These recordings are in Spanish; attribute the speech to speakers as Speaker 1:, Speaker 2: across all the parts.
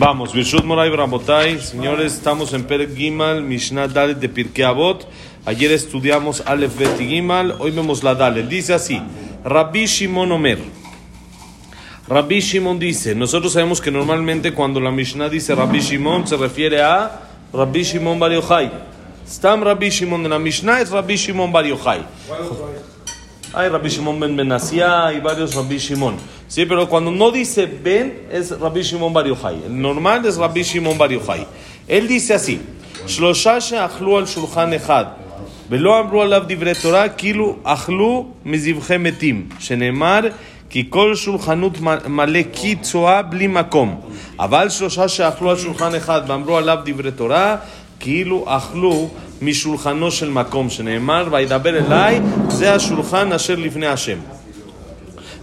Speaker 1: Vamos, Birshut Moray Brabotay, señores, estamos en Per Gimal, Mishnah Dalet de Pirkei Avot. Ayer estudiamos Aleph Bet y Gimal, hoy vemos la Dalet. Dice así: Rabbi Shimon Omer. Rabbi Shimon dice: Nosotros sabemos que normalmente cuando la Mishnah dice Rabbi Shimon se refiere a Rabbi Shimon Bar Yochai. Stam Rabbi Shimon de la Mishnah es Rabbi Shimon Bar Yochai. Hay Rabbi Shimon ben Benassia y varios Rabbi Shimon. Sí, pero cuando no dice Ben es Rabbi Shimon Bar Yochai. El normal es Rabbi Shimon Bar Yochai. Él dice así: שלושה שאכלו על שולחן אחד ולא אמרו עליו דברי תורה כאילו אכלו מזבחי מתים שנאמר כי כל שולחנות מלא כי צואה בלי מקום אבל שלושה שאכלו על שולחן אחד ואמרו עליו דברי תורה כאילו אכלו משולחנו של מקום שנאמר וידבר אליי זה השולחן אשר לפני השם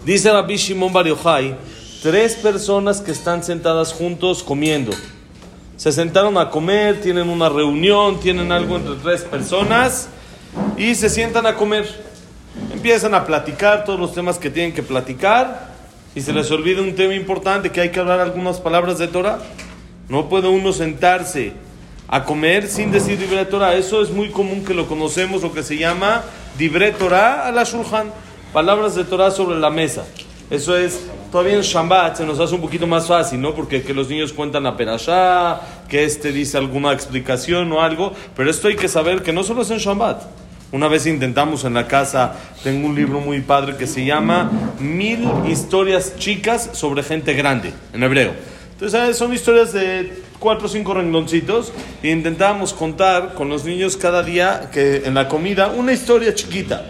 Speaker 1: Dice Rabbi Shimon Bar Yochai, tres personas que están sentadas juntos comiendo. Se sentaron a comer, tienen una reunión, tienen algo entre tres personas y se sientan a comer. Empiezan a platicar todos los temas que tienen que platicar y se les olvida un tema importante que hay que hablar algunas palabras de Torah. No puede uno sentarse a comer sin decir Dibre Torah. Eso es muy común que lo conocemos, lo que se llama Dibre Torah a la Shulchan palabras de Torah sobre la mesa. Eso es, todavía en Shabbat se nos hace un poquito más fácil, ¿no? Porque que los niños cuentan la perashá, que este dice alguna explicación o algo, pero esto hay que saber que no solo es en Shabbat. Una vez intentamos en la casa, tengo un libro muy padre que se llama Mil historias chicas sobre gente grande, en hebreo. Entonces son historias de cuatro o cinco rengloncitos e intentábamos contar con los niños cada día que en la comida una historia chiquita.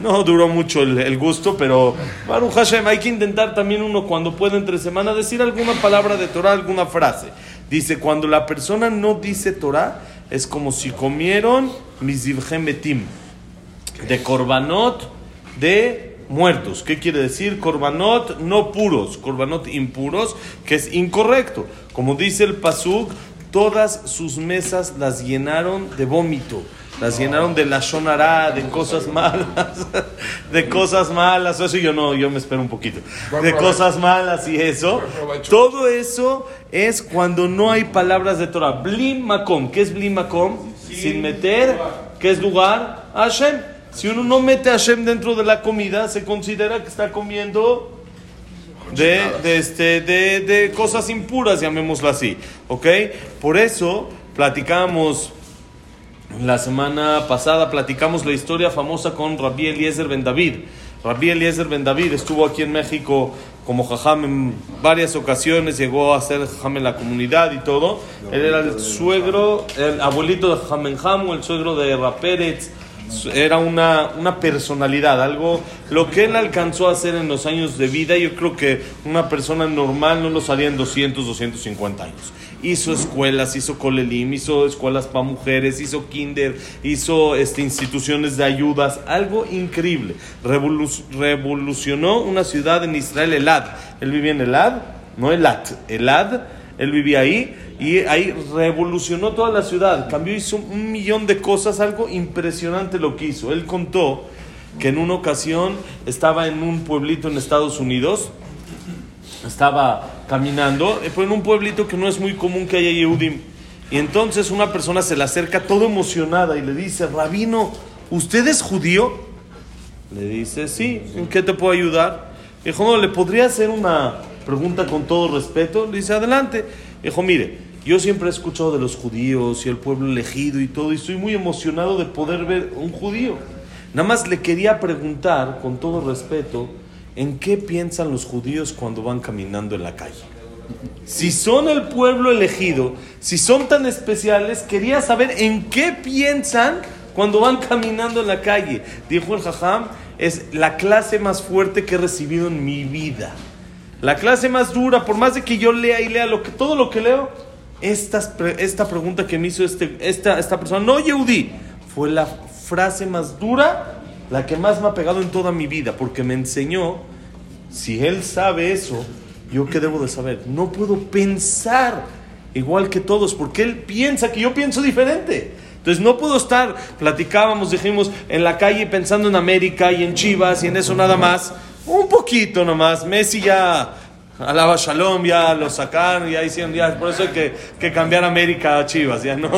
Speaker 1: No duró mucho el, gusto, pero Baruch Hashem, hay que intentar también uno cuando puede entre semana decir alguna palabra de Torah, alguna frase. Dice, cuando la persona no dice Torah, es como si comieron mizivhem betim, de korbanot de muertos. ¿Qué quiere decir? Korbanot no puros, korbanot impuros, que es incorrecto. Como dice el Pasuk, todas sus mesas las llenaron de vómito las llenaron de la shonara, de cosas malas, de cosas malas, eso yo no, yo me espero un poquito, de cosas malas y eso. Todo eso es cuando no hay palabras de Torah. Blim makom, ¿qué es blim makom? Sin meter, ¿qué es lugar? Hashem. Si uno no mete a Hashem dentro de la comida, se considera que está comiendo de, de, este, de, de cosas impuras, llamémoslo así. ¿Ok? Por eso platicamos la semana pasada platicamos la historia famosa con Rabbi Eliezer Ben David. Rabbi Eliezer Ben David estuvo aquí en México como jajam en varias ocasiones, llegó a ser jajam en la comunidad y todo. Él era el suegro, el abuelito de Jajam Jamu, el suegro de Rapérez. Era una, una personalidad, algo, lo que él alcanzó a hacer en los años de vida, yo creo que una persona normal no lo haría en 200, 250 años hizo escuelas, hizo colelim, hizo escuelas para mujeres, hizo kinder, hizo este, instituciones de ayudas, algo increíble. revolucionó una ciudad en Israel, Elad. Él vivía en Elad, no Elad, Elad, él vivía ahí y ahí revolucionó toda la ciudad, cambió, hizo un millón de cosas, algo impresionante lo que hizo. Él contó que en una ocasión estaba en un pueblito en Estados Unidos, estaba caminando, fue en un pueblito que no es muy común que haya Yehudim. Y entonces una persona se le acerca todo emocionada y le dice, Rabino, ¿usted es judío? Le dice, sí, ¿en qué te puedo ayudar? Dijo, no, ¿le podría hacer una pregunta con todo respeto? Le dice, adelante. Dijo, mire, yo siempre he escuchado de los judíos y el pueblo elegido y todo, y estoy muy emocionado de poder ver un judío. Nada más le quería preguntar, con todo respeto, ¿en qué piensan los judíos cuando van caminando en la calle? Si son el pueblo elegido, si son tan especiales, quería saber en qué piensan cuando van caminando en la calle. Dijo el Jajam, es la clase más fuerte que he recibido en mi vida. La clase más dura, por más de que yo lea y lea lo que, todo lo que leo, esta, esta pregunta que me hizo este, esta, esta persona, no Yehudi, fue la frase más dura la que más me ha pegado en toda mi vida, porque me enseñó, si él sabe eso, yo qué debo de saber. No puedo pensar igual que todos, porque él piensa que yo pienso diferente. Entonces no puedo estar, platicábamos, dijimos, en la calle pensando en América y en Chivas y en eso nada más. Un poquito nomás. Messi ya Alaba Shalom, ya lo sacaron, ya hicieron, ya, por eso hay que, que, cambiar América a Chivas, ya no.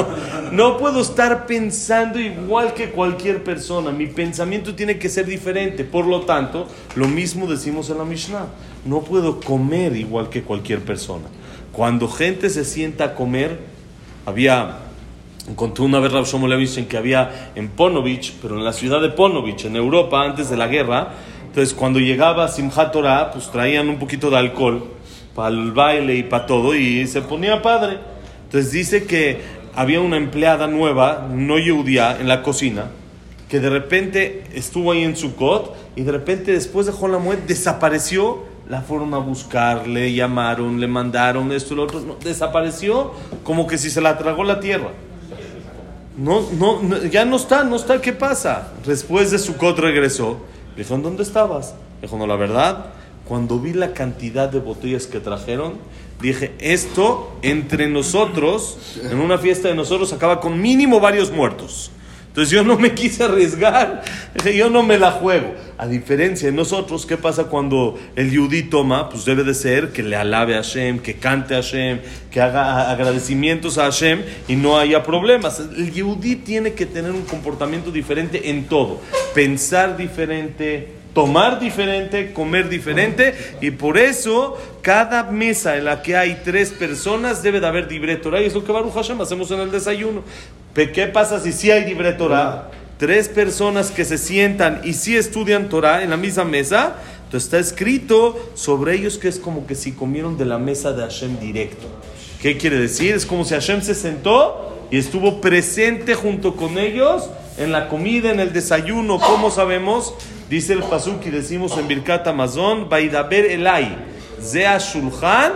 Speaker 1: No puedo estar pensando igual que cualquier persona, mi pensamiento tiene que ser diferente, por lo tanto, lo mismo decimos en la Mishnah, no puedo comer igual que cualquier persona. Cuando gente se sienta a comer, había, encontré una vez Rav en que había en Ponovich, pero en la ciudad de Ponovich, en Europa, antes de la guerra, entonces, cuando llegaba Simchat Torah, pues traían un poquito de alcohol para el baile y para todo, y se ponía padre. Entonces, dice que había una empleada nueva, no judía, en la cocina, que de repente estuvo ahí en su cot, y de repente, después de Jolamuet, desapareció. La fueron a buscar, le llamaron, le mandaron esto y lo otro. desapareció como que si se la tragó la tierra. No, no, ya no está, no está, ¿qué pasa? Después de su cot regresó dijo, ¿dónde estabas? Dijo, no, la verdad, cuando vi la cantidad de botellas que trajeron, dije, esto entre nosotros, en una fiesta de nosotros, acaba con mínimo varios muertos. Entonces yo no me quise arriesgar, yo no me la juego. A diferencia de nosotros, ¿qué pasa cuando el yudí toma? Pues debe de ser que le alabe a Hashem, que cante a Hashem, que haga agradecimientos a Hashem y no haya problemas. El yudí tiene que tener un comportamiento diferente en todo, pensar diferente, tomar diferente, comer diferente, y por eso cada mesa en la que hay tres personas debe de haber libre Torah, y es lo que Baruch Hashem hacemos en el desayuno. ¿Qué pasa si sí hay libre Torah? Tres personas que se sientan y sí estudian Torah en la misma mesa, entonces está escrito sobre ellos que es como que si comieron de la mesa de Hashem directo. ¿Qué quiere decir? Es como si Hashem se sentó y estuvo presente junto con ellos en la comida, en el desayuno. ¿Cómo sabemos? Dice el Pasuk y decimos en Birkat Amazon, Baidaber Elai, Zea Shulchan,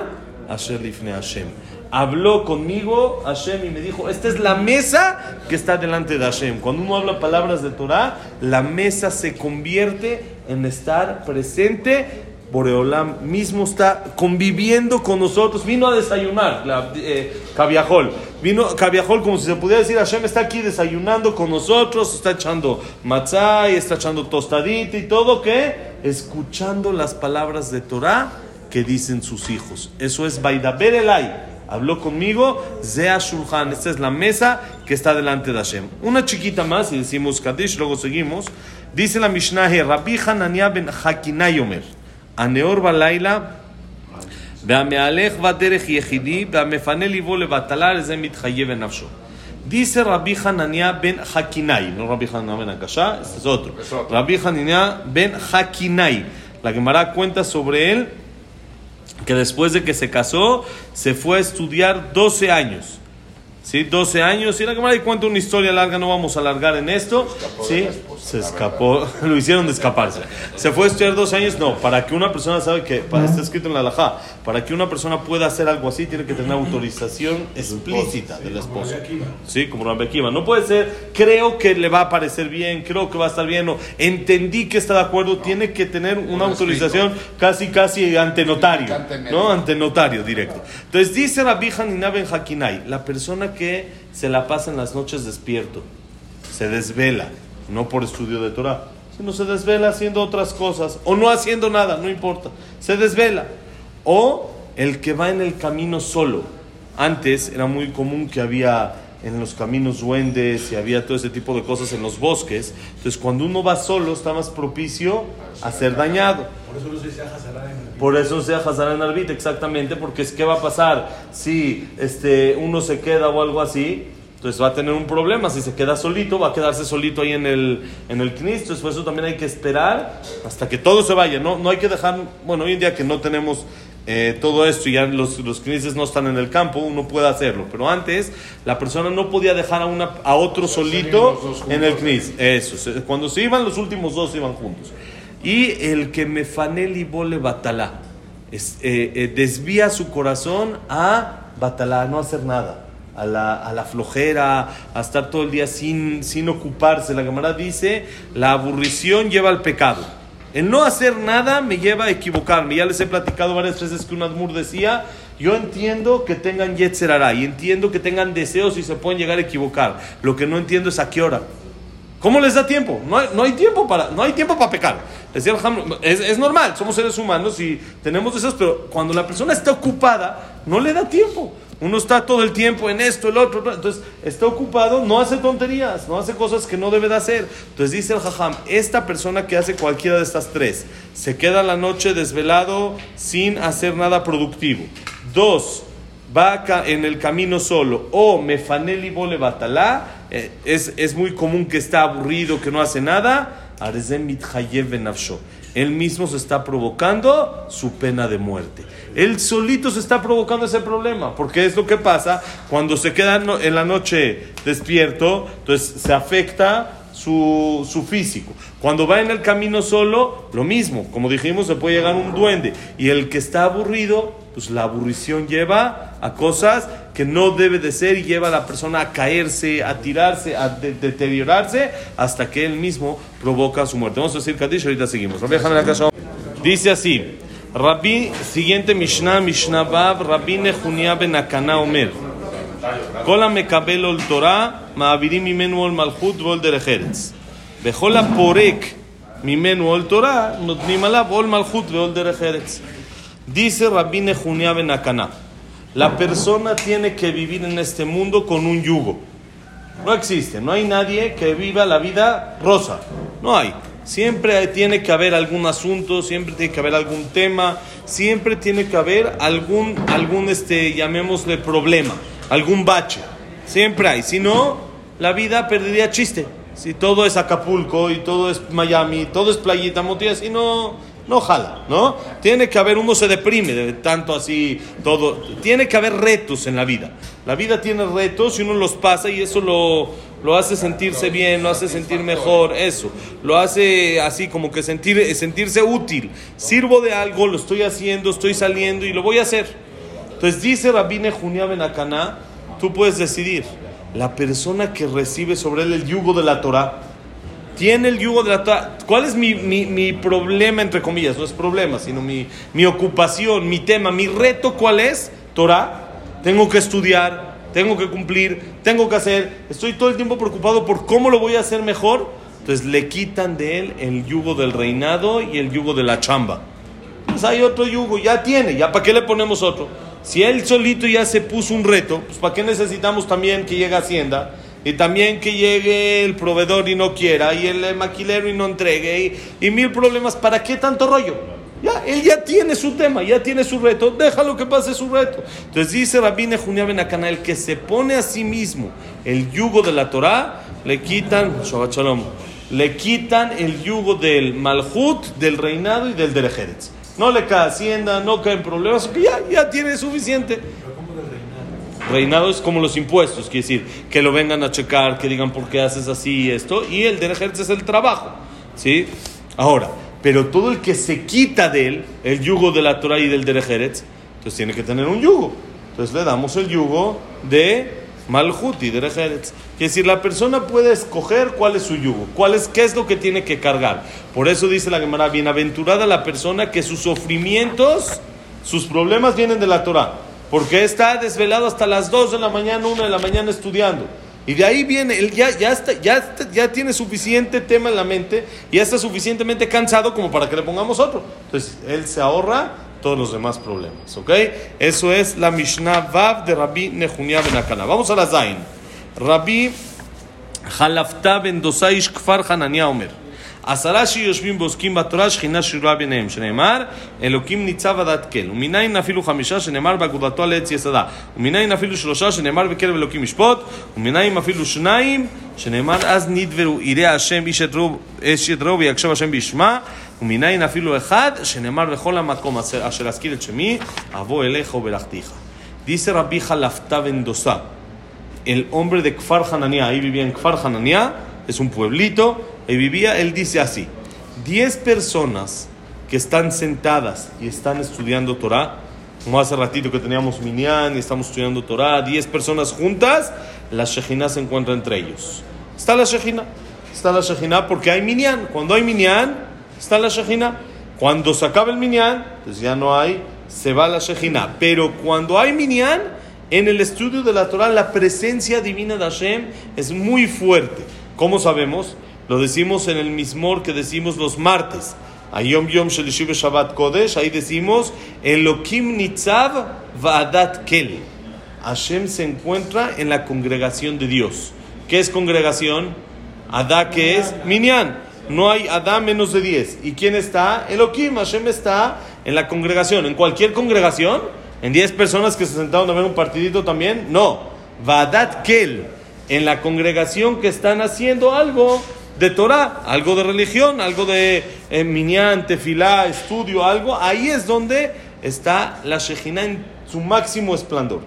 Speaker 1: Asher Lifne Hashem habló conmigo Hashem y me dijo, esta es la mesa que está delante de Hashem. Cuando uno habla palabras de Torah, la mesa se convierte en estar presente. Boreolam mismo está conviviendo con nosotros. Vino a desayunar, la, eh, Vino Cabiajol como si se pudiera decir, Hashem está aquí desayunando con nosotros, está echando matzah está echando tostadita y todo, ¿qué? Escuchando las palabras de Torah que dicen sus hijos. Eso es Baidaber Elai habló conmigo, Zea Shulchan, esta es la mesa que está delante de Hashem. Una chiquita más, y decimos Kadish, luego seguimos. Dice la Mishnah, Rabbi Hanania ben Hakinay Omer, Aneor Balaila, והמהלך בדרך יחידי, והמפנה ליבו לבטלה, לזה מתחייב בנפשו. Dice Rabbi Hanania ben Hakinai, no Rabbi Hanania ben Akasha, este es otro. Rabbi Hanania ben Hakinai. La Gemara cuenta sobre él que después de que se casó, se fue a estudiar 12 años. ¿Sí? 12 años. Y la cámara cuenta una historia larga, no vamos a alargar en esto. ¿Sí? Se escapó, lo hicieron de escaparse. Se fue a estudiar 12 años, no. Para que una persona sabe que, para, está escrito en la alajá, para que una persona pueda hacer algo así, tiene que tener autorización explícita del esposo. Sí, como Rabbi Akiva. No puede ser, creo que le va a parecer bien, creo que va a estar bien, o entendí que está de acuerdo. Tiene que tener una autorización casi, casi ante notario. ¿No? Ante notario directo. Entonces dice Rabbi Hanina Ben Hakinai, la persona que se la pasa en las noches despierto, se desvela, no por estudio de Torah, sino se desvela haciendo otras cosas, o no haciendo nada, no importa, se desvela. O el que va en el camino solo. Antes era muy común que había en los caminos duendes y había todo ese tipo de cosas en los bosques. Entonces, cuando uno va solo, está más propicio a ser dañado. Por eso no se decía Por eso se en Arbit, exactamente, porque es que va a pasar si este, uno se queda o algo así. Entonces va a tener un problema. Si se queda solito, va a quedarse solito ahí en el, en el Entonces, por eso también hay que esperar hasta que todo se vaya. No, no hay que dejar. Bueno, hoy en día que no tenemos eh, todo esto y ya los, los no están en el campo, uno puede hacerlo. Pero antes, la persona no podía dejar a, una, a otro solito en el knis. Eso, cuando se iban, los últimos dos iban juntos. Y el que me fanel y vole batalá, es, eh, eh, desvía su corazón a batalá, a no hacer nada. A la, a la, flojera, a estar todo el día sin, sin ocuparse. La cámara dice, la aburrición lleva al pecado. El no hacer nada me lleva a equivocarme. Ya les he platicado varias veces que un Admur decía, yo entiendo que tengan Yetzerara y entiendo que tengan deseos y se pueden llegar a equivocar. Lo que no entiendo es a qué hora. ¿Cómo les da tiempo? No hay, no hay tiempo para, no hay tiempo para pecar. Decía es, es normal, somos seres humanos y tenemos esas, pero cuando la persona está ocupada, no le da tiempo. Uno está todo el tiempo en esto, el otro, entonces está ocupado, no hace tonterías, no hace cosas que no debe de hacer. Entonces dice el jajam, esta persona que hace cualquiera de estas tres, se queda la noche desvelado sin hacer nada productivo. Dos, va en el camino solo, o mefaneli bole batalá, eh, es, es muy común que está aburrido, que no hace nada, arzem mithayev benafsho él mismo se está provocando su pena de muerte. Él solito se está provocando ese problema, porque es lo que pasa cuando se queda en la noche despierto, entonces se afecta su, su, físico. Cuando va en el camino solo, lo mismo, como dijimos, se puede llegar un duende. Y el que está aburrido, pues la aburrición lleva a cosas que no debe de ser y lleva a la persona a caerse, a tirarse, a deteriorarse, hasta que él mismo provoca su muerte. Vamos a decir Kadish, ahorita seguimos. Dice así, Rabbi, siguiente Mishnah, Mishnah Bab, Rabbi Nehunia ben Akana Omer. כל המקבל עול תורה, מעבירים ממנו עול מלכות ועול דרך ארץ. וכל הפורק ממנו עול תורה, נותנים עליו עול מלכות ועול דרך ארץ. Dice Rabbi Nehunia Benakaná, la persona tiene que vivir en este mundo con un yugo. No existe, no hay nadie que viva la vida rosa. No hay. Siempre tiene que haber algún asunto, siempre tiene que haber algún tema, siempre tiene que haber algún, algún este, llamémosle problema, algún bache. Siempre hay. Si no, la vida perdería chiste. Si todo es Acapulco y todo es Miami, todo es playita, motiva, si no, no jala, ¿no? Tiene que haber, uno se deprime de tanto así, todo. Tiene que haber retos en la vida. La vida tiene retos y uno los pasa y eso lo, lo hace sentirse bien, lo hace sentir mejor, eso. Lo hace así como que sentir, sentirse útil. Sirvo de algo, lo estoy haciendo, estoy saliendo y lo voy a hacer. Entonces dice Rabine Junia Benacaná, tú puedes decidir. La persona que recibe sobre él el yugo de la Torah, tiene el yugo de la Torah. ¿Cuál es mi, mi, mi, problema, entre comillas? No es problema, sino mi, mi ocupación, mi tema, mi reto, ¿cuál es? Torah. Tengo que estudiar, tengo que cumplir, tengo que hacer. Estoy todo el tiempo preocupado por cómo lo voy a hacer mejor. Entonces le quitan de él el yugo del reinado y el yugo de la chamba. Hay otro yugo, ya tiene, ya para qué le ponemos otro. Si él solito ya se puso un reto, pues para qué necesitamos también que llegue Hacienda y también que llegue el proveedor y no quiera, y el maquilero y no entregue, y, y, mil problemas. ¿Para qué tanto rollo? Ya, él ya tiene su tema, ya tiene su reto, déjalo que pase su reto. Entonces dice Rabine Junia Benacana, el que se pone a sí mismo el yugo de la Torah, le quitan, Shabbat Shalom, le quitan el yugo del Malhut, del reinado y del Derejeretz. No le cae hacienda, no caen problemas, ya, ya tiene suficiente. Reinado es como los impuestos, quiere decir, que lo vengan a checar, que digan por qué haces así y esto, y el de es el trabajo, ¿sí? Ahora, pero todo el que se quita de él, el yugo de la Torah y del Derejeretz, entonces tiene que tener un yugo. Entonces le damos el yugo de Malhut y Derejeretz. Quiere decir, la persona puede escoger cuál es su yugo, cuál es, qué es lo que tiene que cargar. Por eso dice la Gemara, bienaventurada la persona que sus sufrimientos, sus problemas vienen de la Torah. Porque está desvelado hasta las 2 de la mañana, 1 de la mañana estudiando. Y de ahí viene, él ya, ya, está, ya, ya tiene suficiente tema en la mente, ya está suficientemente cansado como para que le pongamos otro. Entonces, él se ahorra todos los demás problemas. ¿Ok? Eso es la Mishnah Vav de Rabbi Nehunia Ben Akana. Vamos a la Zain. Rabbi Halafta Ben Dosaish Kfar Hanania Omer. עשרה שיושבים ועוסקים בתורה, שכינה שרירה ביניהם, שנאמר, אלוקים ניצב עדת כל. ומנין אפילו חמישה, שנאמר באגודתו על עץ יסדה. ומנין אפילו שלושה, שנאמר בקרב אלוקים ישפוט. ומנין אפילו שניים, שנאמר אז נדברו יראה השם איש את רוב ויקשב השם בישמע. ומנין אפילו אחד, שנאמר בכל המקום אשר אזכיר את שמי, אבוא אליך ובלכתיך. Dice Rabbi Jalafta Vendosa, el hombre de Kfar Hanania, ahí vivía en Kfar Hanania, es un pueblito, y vivía, él dice así, 10 personas que están sentadas y están estudiando Torah, como hace ratito que teníamos Minyan y estamos estudiando Torah, 10 personas juntas, la Shejina se encuentra entre ellos. Está la Shejina, está la Shejina porque hay Minyan. Cuando hay Minyan, está la Shejina. Cuando se acaba el Minyan, pues ya no hay, se va la Shejina. Pero cuando hay Minyan, en el estudio de la Torah, la presencia divina de Hashem es muy fuerte. ¿Cómo sabemos? Lo decimos en el mismor que decimos los martes. Ayom Yom Shel Shabbat Kodesh, ahí decimos Elokim Nitzav Va'adat Kel. Hashem se encuentra en la congregación de Dios. ¿Qué es congregación? Adá, que es Minyan. No hay Adá menos de 10. ¿Y quién está? Elohim. Hashem está en la congregación. ¿En cualquier congregación? ¿En 10 personas que se sentaron a ver un partidito también? No. Vadat Kel. En la congregación que están haciendo algo de Torah, algo de religión, algo de eh, Minyan, Tefilá, estudio, algo. Ahí es donde está la Shejina en su máximo esplendor.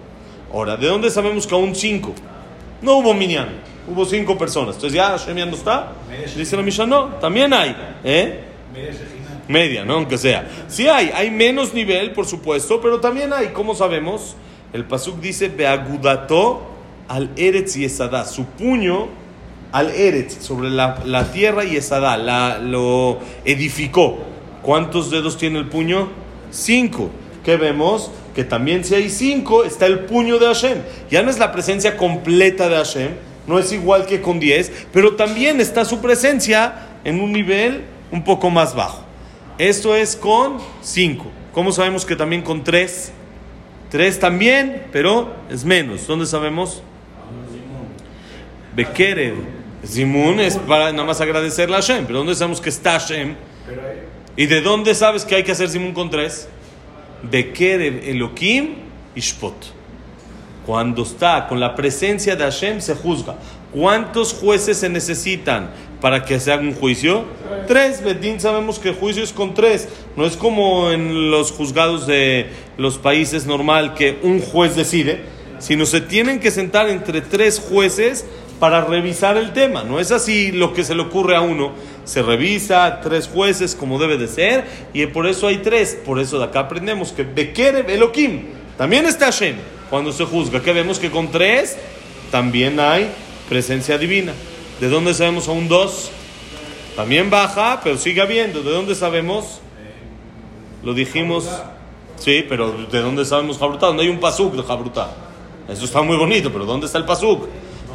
Speaker 1: Ahora, ¿de dónde sabemos que aún 5? No hubo Minyan, hubo 5 personas. Entonces ya Hashem ya no está. Dice la Mishnah, no, también hay. ¿eh? Media, ¿no? Aunque sea. Sí hay, hay menos nivel, por supuesto, pero también hay, ¿cómo sabemos? El Pasuk dice, Beagudato al Eretz y Esadá. Su puño al Eretz, sobre la, la tierra y Esadá, la, lo edificó. ¿Cuántos dedos tiene el puño? Cinco. ¿Qué vemos? Que también si hay cinco, está el puño de Hashem. Ya no es la presencia completa de Hashem, no es igual que con diez, pero también está su presencia en un nivel un poco más bajo. Esto es con 5. ¿Cómo sabemos que también con 3? 3 también, pero es menos. ¿Dónde sabemos? Bekerev. Zimun es para nada más agradecerle a Hashem. Pero ¿dónde sabemos que está Hashem? ¿Y de dónde sabes que hay que hacer Zimun con 3? Bekerev Elohim Ishpot. Cuando está con la presencia de Hashem se juzga. ¿Cuántos jueces se necesitan para que se haga un juicio? Tres. Bedín sabemos que el juicio es con tres. No es como en los juzgados de los países normal que un juez decide, sino se tienen que sentar entre tres jueces para revisar el tema. No es así lo que se le ocurre a uno. Se revisa tres jueces como debe de ser y por eso hay tres. Por eso de acá aprendemos que Bekerev Elohim también está Hashem cuando se juzga. Que vemos que con tres también hay presencia divina. ¿De dónde sabemos a un dos? También baja, pero sigue habiendo. ¿De dónde sabemos? Lo dijimos. Sí, pero ¿de dónde sabemos Jabrutá? ¿Dónde hay un pasuk de Jabrutá? Eso está muy bonito, pero ¿dónde está el pasuk?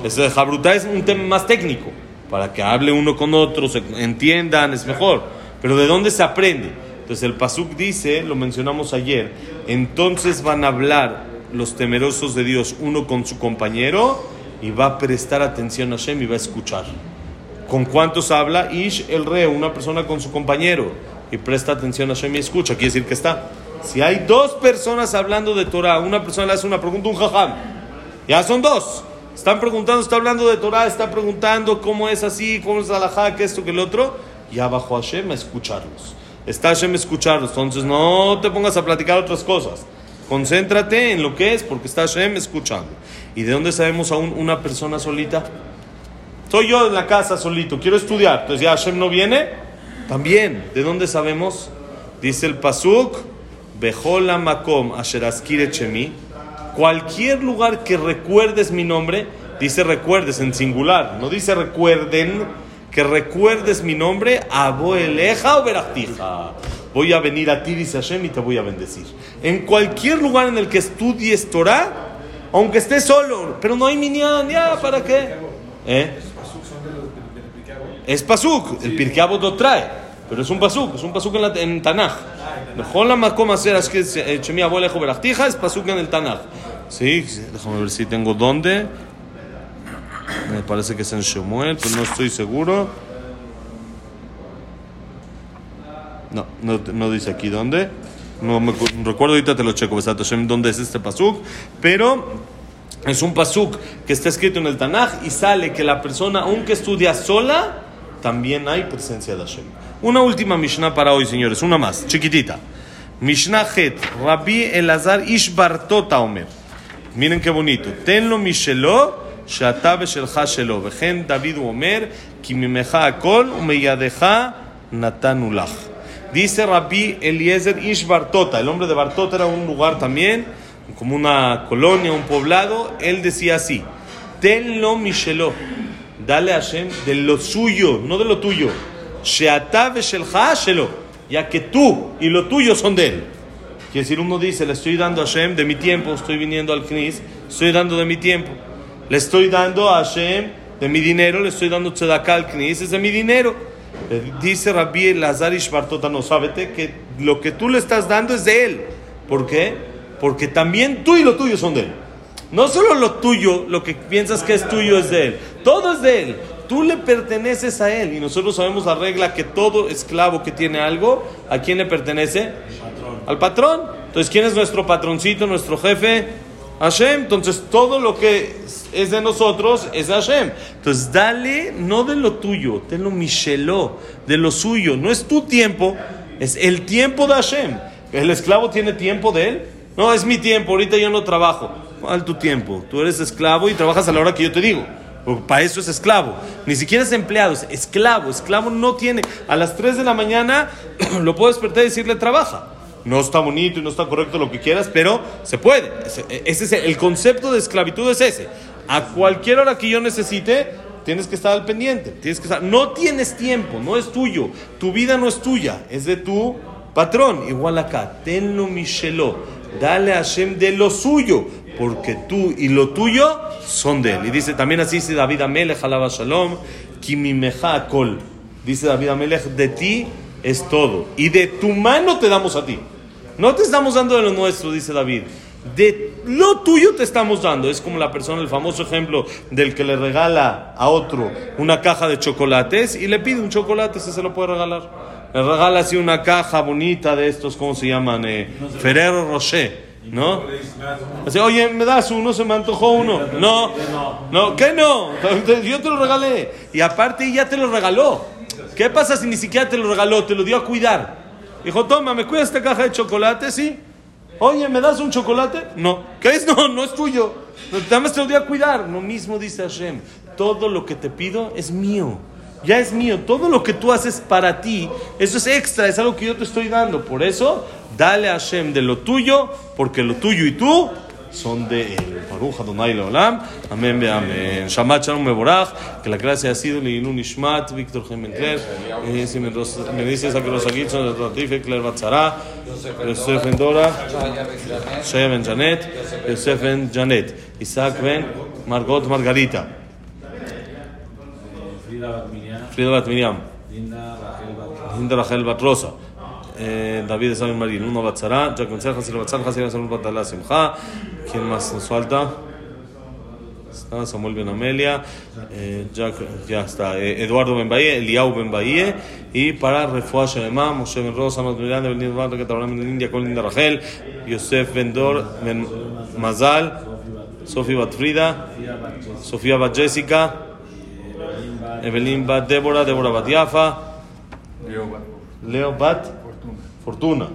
Speaker 1: Ese Jabrutá es un tema más técnico, para que hable uno con otro, se entiendan, es mejor. Pero ¿de dónde se aprende? Entonces el pasuk dice, lo mencionamos ayer, entonces van a hablar los temerosos de Dios uno con su compañero y va a prestar atención a Hashem y va a escuchar. ¿Con cuántos habla? Ish el rey, una persona con su compañero y presta atención a Hashem y escucha. Quiere decir que está. Si hay dos personas hablando de Torah, una persona le hace una pregunta, un jajam, ya son dos. Están preguntando, está hablando de Torah, está preguntando cómo es así, cómo es la que esto, que el otro. Ya bajó Hashem a escucharlos. Está Hashem a escucharlos. Entonces no te pongas a platicar otras cosas. Concéntrate en lo que es, porque está Hashem escuchando. ¿Y de dónde sabemos aún una persona solita? Soy yo en la casa solito, quiero estudiar. Entonces ya Hashem no viene. También, ¿de dónde sabemos? Dice el Pasuk, Bejola Makom Asheraskire Chemi. Cualquier lugar que recuerdes mi nombre, dice recuerdes en singular, no dice recuerden, que recuerdes mi nombre, Aboeleja o Berachtija voy a venir a ti, dice Hashem, y te voy a bendecir. En cualquier lugar en el que estudies Torah, aunque estés solo, pero no hay minyan, ya, ¿para qué? ¿Eh? Es pasuk, el Pirkeabot lo trae, pero es un pasuk, es un pasuk en, la, en Tanaj. Mejor la macoma es que Chemi abuelejo berachtija es pasuk en el Tanaj. Sí, déjame ver si tengo dónde. Me parece que es en Shemuel, pero no estoy seguro. No, no, dice aquí dónde. No me recuerdo, ahorita te lo checo, dónde es este pasuk. Pero es un pasuk que está escrito en el Tanaj y sale que la persona, aunque estudia sola, también hay presencia de Hashem. Una última Mishnah para hoy, señores, una más, chiquitita. Mishnah Het, Rabbi Elazar Ish Bartota Omer. Miren qué bonito. Tenlo Mishelo, Shata Beshelcha Shelo. Vejen David Omer, Kimimeja Akol, Umeyadeja Natanulach. Dice Rabbi Eliezer Ish Bartota, el hombre de Bartota era un lugar también, como una colonia, un poblado. Él decía así: Tenlo Mishelo, dale a Hashem de lo suyo, no de lo tuyo. Shelo, ya que tú y lo tuyo son de él. Quiere decir, uno dice: Le estoy dando a Hashem de mi tiempo, estoy viniendo al Knis, estoy dando de mi tiempo. Le estoy dando a Hashem de mi dinero le estoy dando tzedakah al Knis, es de mi dinero. Le Dice Rabbi Lazar Ishbartota, no, sábete que lo que tú le estás dando es de él. ¿Por qué? Porque también tú y lo tuyo son de él. No solo lo tuyo, lo que piensas que es tuyo es de él. Todo es de él. Tú le perteneces a él. Y nosotros sabemos la regla que todo esclavo que tiene algo, ¿a quién le pertenece? Al patrón. Entonces, ¿quién es nuestro patroncito, nuestro jefe? Hashem. Entonces, todo lo que es de nosotros es Hashem. Entonces, dale no de lo tuyo, de lo Micheló, de lo suyo. No es tu tiempo, es el tiempo de Hashem. ¿El esclavo tiene tiempo de él? No, es mi tiempo, ahorita yo no trabajo. ¿Cuál tu tiempo? Tú eres esclavo y trabajas a la hora que yo te digo. Para eso es esclavo. Ni siquiera es empleado, es esclavo. Esclavo no tiene. A las 3 de la mañana lo puedo despertar y decirle trabaja. No está bonito y no está correcto lo que quieras, pero se puede. Ese, es el, concepto de esclavitud es ese. A cualquier hora que yo necesite, tienes que estar al pendiente. Tienes que estar. No tienes tiempo, no es tuyo. Tu vida no es tuya, es de tu patrón. Igual acá, tenlo Micheló. Dale a Hashem de lo suyo, porque tú y lo tuyo son de él. Y dice también así dice David Amelech, alaba Shalom, Kimimeja Kol. Dice David Amelech, de ti es todo. Y de tu mano te damos a ti. No te estamos dando de lo nuestro, dice David. De lo tuyo te estamos dando. Es como la persona, el famoso ejemplo del que le regala a otro una caja de chocolates y le pide un chocolate, si se lo puede regalar. Le regala así una caja bonita de estos, ¿cómo se llaman? Eh, Ferrero Rocher, ¿no? Así, oye, ¿me das uno? Se me antojó uno. No, no, ¿qué no? Yo te lo regalé. Y aparte ya te lo regaló. ¿Qué pasa si ni siquiera te lo regaló? Te lo dio a cuidar. Dijo, toma, ¿me cuidas esta caja de chocolate? Sí. Oye, ¿me das un chocolate? No. ¿Qué es? No, no es tuyo. Nada más te lo dio a cuidar. Lo mismo dice Hashem. Todo lo que te pido es mío. Ya es mío. Todo lo que tú haces para ti, eso es extra, es algo que yo te estoy dando. Por eso, dale a Hashem de lo tuyo, porque lo tuyo y tú son de él. Baruch Adonai Leolam. Amén, ve amén. Shabbat Shalom Mevorach. Que la clase ha sido Leilun Ishmat, Víctor Gemencler. Eh, si me, ros- me dices a que los Agitson, el Ratife, Claire Batzara, Yosef Ben Dora, Shaya Ben Janet, Yosef Ben Janet, Isaac Ben Margot Margarita,
Speaker 2: Frida Bat Miriam, Linda Rachel Bat
Speaker 1: Rosa. Eh, David de Samuel Marín, Uno Batzara, Jack González, Hasil Batzara, Hasil Samuel Batala Simcha. ¿Quién más nos falta? Está Samuel Ben Amelia, eh, ya está, eh, Eduardo Ben Bahía, Eliau Ben Bahía, y para Refuah Shelema, Moshe Ben Rosa, Amat Miranda, Ben Linda que Tabrán Ben India, con Linda Rachel, Yosef Ben Dor, Ben Mazal, Sofía Bat Frida, Sofía Bat Jessica, Evelyn Bat Débora, Débora Bat Yafa, Leo Bat Fortuna.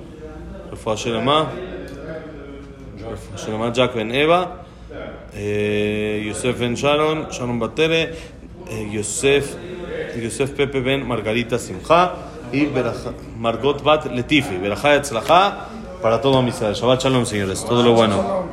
Speaker 1: Refuah Shelema, Refuah Shelema Jack Ben Eva, eh, Yosef Ben Sharon, Sharon Batere, eh, Yosef, Yosef Pepe Ben Margarita Simcha y Margot Bat Letifi. Berajá para todo Israel. Shabbat Shalom, señores. Todo lo bueno.